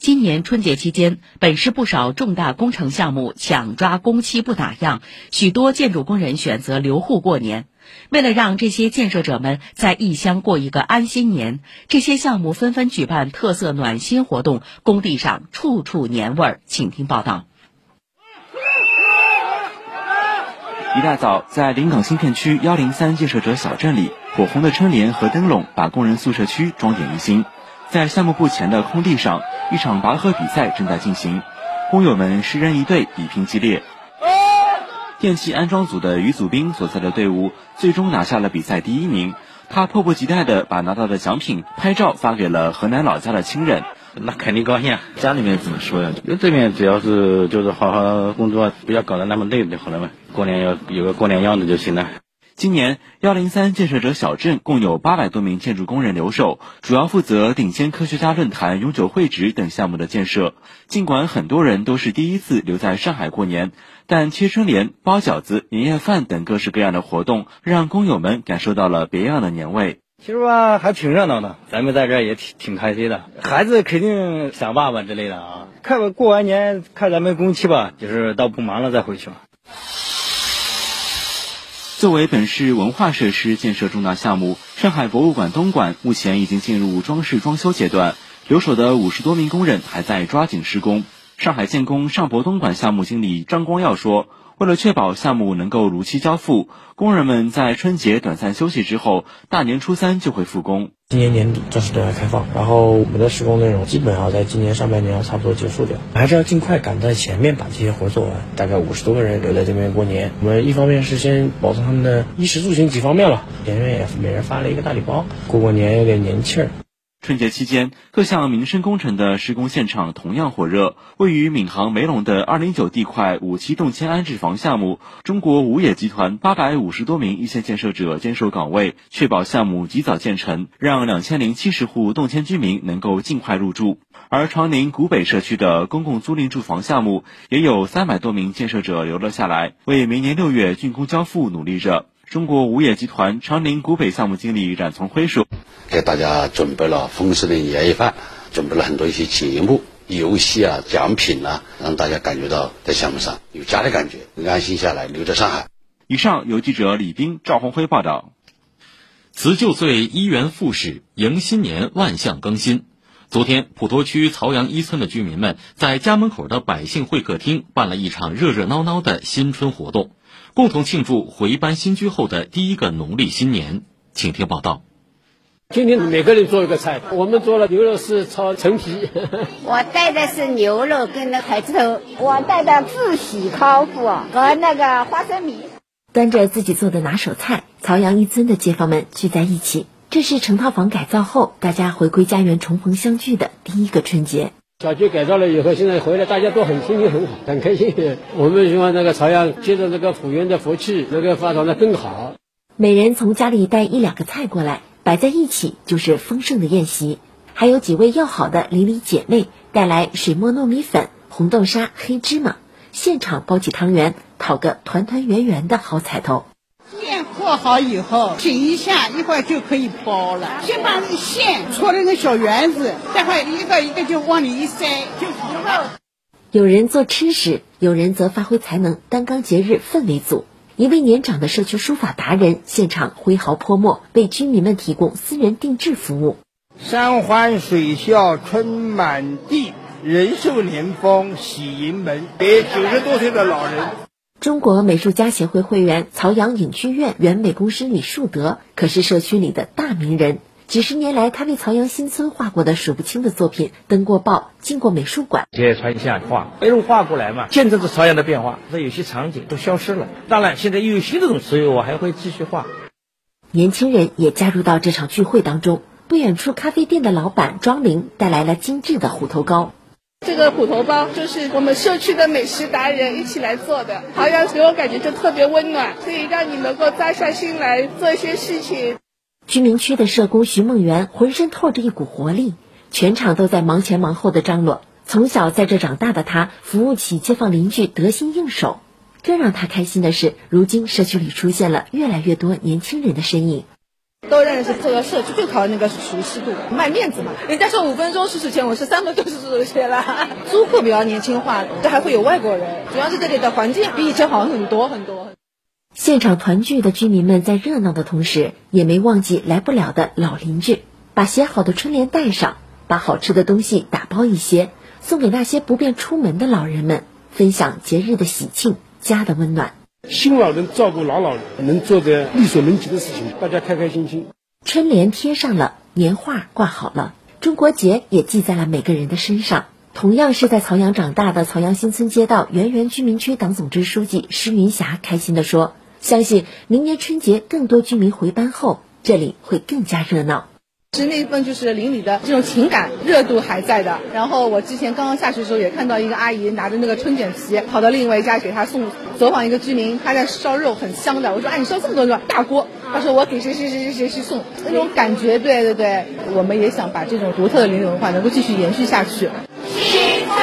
今年春节期间，本市不少重大工程项目抢抓工期不打烊，许多建筑工人选择留户过年。为了让这些建设者们在异乡过一个安心年，这些项目纷纷举办特色暖心活动，工地上处处年味儿。请听报道。一大早，在临港新片区幺零三建设者小镇里，火红的春联和灯笼把工人宿舍区装点一新。在项目部前的空地上，一场拔河比赛正在进行，工友们十人一队，比拼激烈。电气安装组的于祖斌所在的队伍最终拿下了比赛第一名，他迫不及待地把拿到的奖品拍照发给了河南老家的亲人。那肯定高兴啊！家里面怎么说呀？就这边只要是就是好好工作，不要搞得那么累就好了嘛。过年要有个过年样子就行了。今年幺零三建设者小镇共有八百多名建筑工人留守，主要负责顶尖科学家论坛、永久会址等项目的建设。尽管很多人都是第一次留在上海过年，但贴春联、包饺子、年夜饭等各式各样的活动，让工友们感受到了别样的年味。其实吧，还挺热闹的，咱们在这儿也挺挺开心的。孩子肯定想爸爸之类的啊。看过完年，看咱们工期吧，就是到不忙了再回去嘛。作为本市文化设施建设重大项目，上海博物馆东馆目前已经进入装饰装修阶段，留守的五十多名工人还在抓紧施工。上海建工上博东馆项目经理张光耀说：“为了确保项目能够如期交付，工人们在春节短暂休息之后，大年初三就会复工。今年年底正式对外开放，然后我们的施工内容基本上在今年上半年要差不多结束掉，还是要尽快赶在前面把这些活做完。大概五十多个人留在这边过年，我们一方面是先保证他们的衣食住行几方面了，前面也每人发了一个大礼包，过过年有点年气儿。春节期间，各项民生工程的施工现场同样火热。位于闵行梅陇的二零九地块五期动迁安置房项目，中国五冶集团八百五十多名一线建设者坚守岗位，确保项目及早建成，让两千零七十户动迁居民能够尽快入住。而长宁古北社区的公共租赁住房项目，也有三百多名建设者留了下来，为明年六月竣工交付努力着。中国武冶集团长宁古北项目经理冉从辉说：“给大家准备了丰盛的年夜饭，准备了很多一些节目、游戏啊、奖品啊，让大家感觉到在项目上有家的感觉，安心下来留在上海。”以上由记者李斌、赵红辉报道。辞旧岁，一元复始，迎新年，万象更新。昨天，普陀区曹杨一村的居民们在家门口的百姓会客厅办了一场热热闹闹的新春活动。共同庆祝回班新居后的第一个农历新年，请听报道。今天每个人做一个菜，我们做了牛肉丝炒陈皮。我带的是牛肉跟那海蜇头，我带的自喜烤麸和那个花生米。端着自己做的拿手菜，曹阳一村的街坊们聚在一起。这是成套房改造后，大家回归家园重逢相聚的第一个春节。小区改造了以后，现在回来大家都很心情很好，很开心。我们希望那个朝阳接着这个福源的福气，能够发展的更好。每人从家里带一两个菜过来，摆在一起就是丰盛的宴席。还有几位要好的邻里姐妹带来水磨糯米粉、红豆沙、黑芝麻，现场包起汤圆，讨个团团圆圆的好彩头。做好以后，紧一下，一会儿就可以包了。先把那线搓成个小圆子，待会一个一个就往里一塞，就糊了。有人做吃食，有人则发挥才能，担纲节日氛围组。一位年长的社区书法达人现场挥毫泼墨，为居民们提供私人定制服务。山欢水笑春满地，人寿年丰喜盈门。给九十多岁的老人。中国美术家协会会员、曹阳影剧院原美工师李树德可是社区里的大名人。几十年来，他为曹阳新村画过的数不清的作品，登过报，进过美术馆。接传下画，一路画过来嘛，见证着曹阳的变化。这有些场景都消失了，当然现在又有新的东西，所以我还会继续画。年轻人也加入到这场聚会当中。不远处咖啡店的老板庄玲带来了精致的虎头糕。这个虎头包就是我们社区的美食达人一起来做的，好像给我感觉就特别温暖，可以让你能够扎下心来做一些事情。居民区的社工徐梦圆浑身透着一股活力，全场都在忙前忙后的张罗。从小在这长大的她，服务起街坊邻居得心应手。更让她开心的是，如今社区里出现了越来越多年轻人的身影。都认识这个社区就靠那个熟悉度，卖面子嘛。人家说五分钟试试钱，我是三分钟试试钱了。租客比较年轻化，这还会有外国人，主要是这里的环境比以前好很多很多。现场团聚的居民们在热闹的同时，也没忘记来不了的老邻居，把写好的春联带上，把好吃的东西打包一些，送给那些不便出门的老人们，分享节日的喜庆，家的温暖。新老人照顾老老人，能做点力所能及的事情，大家开开心心。春联贴上了，年画挂好了，中国结也系在了每个人的身上。同样是在曹阳长大的曹阳新村街道圆圆居民区党总支书记施云霞开心地说：“相信明年春节更多居民回班后，这里会更加热闹。”是那份就是邻里的这种情感热度还在的。然后我之前刚刚下去的时候也看到一个阿姨拿着那个春卷皮跑到另外一家给她送。走访一个居民，他在烧肉，很香的。我说：“哎，你烧这么多肉，大锅。”他说：“我给谁谁谁谁谁谁送。”那种感觉，对对对，我们也想把这种独特的邻里文化能够继续延续下去。新春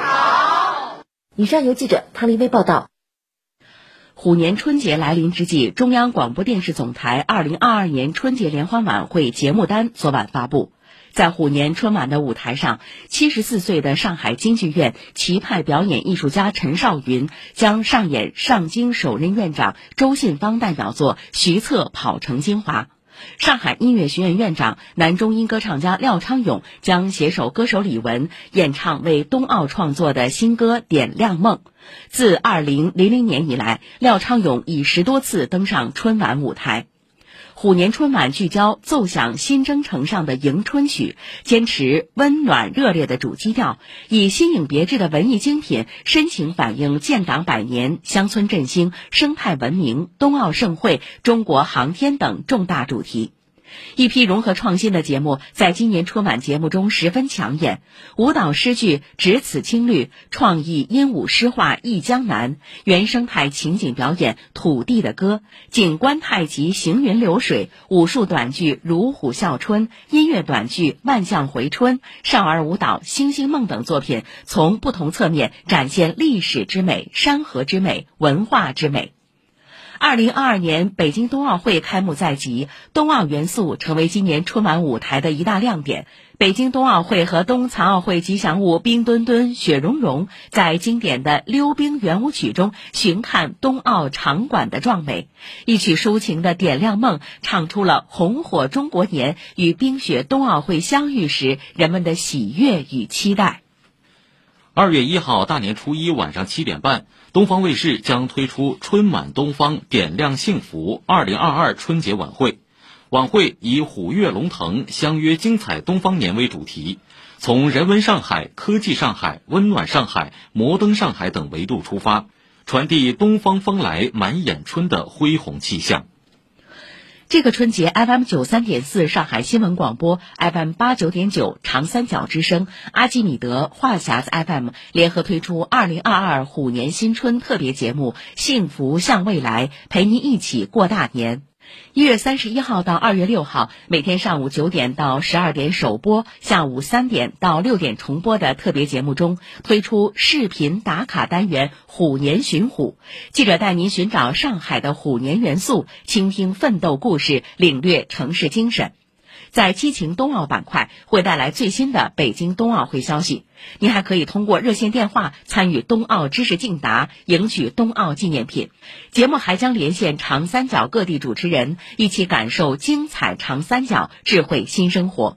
好。以上由记者汤丽薇报道。虎年春节来临之际，中央广播电视总台二零二二年春节联欢晚会节目单昨晚发布。在虎年春晚的舞台上，七十四岁的上海京剧院旗派表演艺术家陈少云将上演上京首任院长周信芳代表作《徐策跑城京华》。上海音乐学院院长、男中音歌唱家廖昌永将携手歌手李玟演唱为冬奥创作的新歌《点亮梦》。自二零零零年以来，廖昌永已十多次登上春晚舞台。虎年春晚聚焦奏响新征程上的迎春曲，坚持温暖热烈的主基调，以新颖别致的文艺精品，深情反映建党百年、乡村振兴、生态文明、冬奥盛会、中国航天等重大主题。一批融合创新的节目在今年春晚节目中十分抢眼，舞蹈诗句《只此青绿》，创意鹦鹉诗画《忆江南》，原生态情景表演《土地的歌》，景观太极《行云流水》，武术短剧《如虎啸春》，音乐短剧《万象回春》，少儿舞蹈《星星梦》等作品，从不同侧面展现历史之美、山河之美、文化之美。二零二二年北京冬奥会开幕在即，冬奥元素成为今年春晚舞台的一大亮点。北京冬奥会和冬残奥会吉祥物冰墩墩、雪融融，在经典的溜冰圆舞曲中寻看冬奥场馆的壮美。一曲抒情的《点亮梦》，唱出了红火中国年与冰雪冬奥会相遇时人们的喜悦与期待。二月一号大年初一晚上七点半，东方卫视将推出“春满东方，点亮幸福”二零二二春节晚会。晚会以“虎跃龙腾，相约精彩东方年”为主题，从人文上海、科技上海、温暖上海、摩登上海等维度出发，传递东方风来满眼春的恢宏气象。这个春节，FM 九三点四上海新闻广播，FM 八九点九长三角之声，阿基米德、话匣子 FM 联合推出二零二二虎年新春特别节目《幸福向未来》，陪您一起过大年。一月三十一号到二月六号，每天上午九点到十二点首播，下午三点到六点重播的特别节目中，推出视频打卡单元“虎年寻虎”，记者带您寻找上海的虎年元素，倾听奋斗故事，领略城市精神。在激情冬奥板块会带来最新的北京冬奥会消息，您还可以通过热线电话参与冬奥知识竞答，赢取冬奥纪念品。节目还将连线长三角各地主持人，一起感受精彩长三角智慧新生活。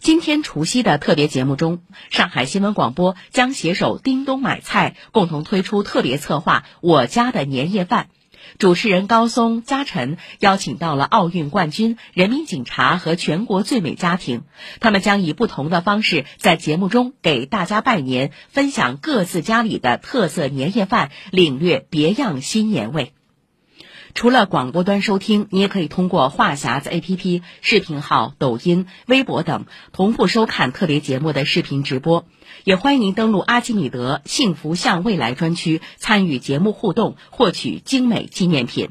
今天除夕的特别节目中，上海新闻广播将携手叮咚买菜，共同推出特别策划《我家的年夜饭》。主持人高松、嘉晨邀请到了奥运冠军、人民警察和全国最美家庭，他们将以不同的方式在节目中给大家拜年，分享各自家里的特色年夜饭，领略别样新年味。除了广播端收听，你也可以通过话匣子 APP、视频号、抖音、微博等同步收看特别节目的视频直播。也欢迎您登录阿基米德“幸福向未来”专区，参与节目互动，获取精美纪念品。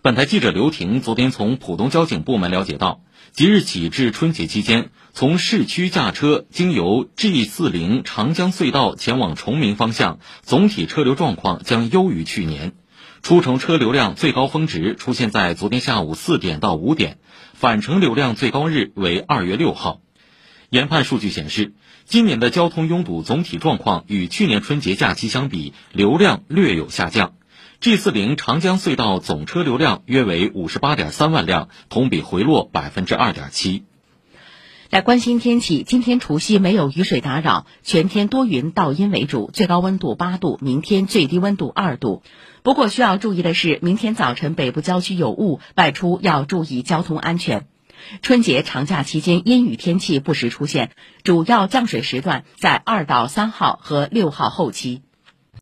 本台记者刘婷昨天从浦东交警部门了解到，即日起至春节期间，从市区驾车经由 G 四零长江隧道前往崇明方向，总体车流状况将优于去年。出城车流量最高峰值出现在昨天下午四点到五点，返程流量最高日为二月六号。研判数据显示，今年的交通拥堵总体状况与去年春节假期相比，流量略有下降。G 四零长江隧道总车流量约为五十八点三万辆，同比回落百分之二点七。来关心天气，今天除夕没有雨水打扰，全天多云到阴为主，最高温度八度，明天最低温度二度。不过需要注意的是，明天早晨北部郊区有雾，外出要注意交通安全。春节长假期间阴雨天气不时出现，主要降水时段在二到三号和六号后期。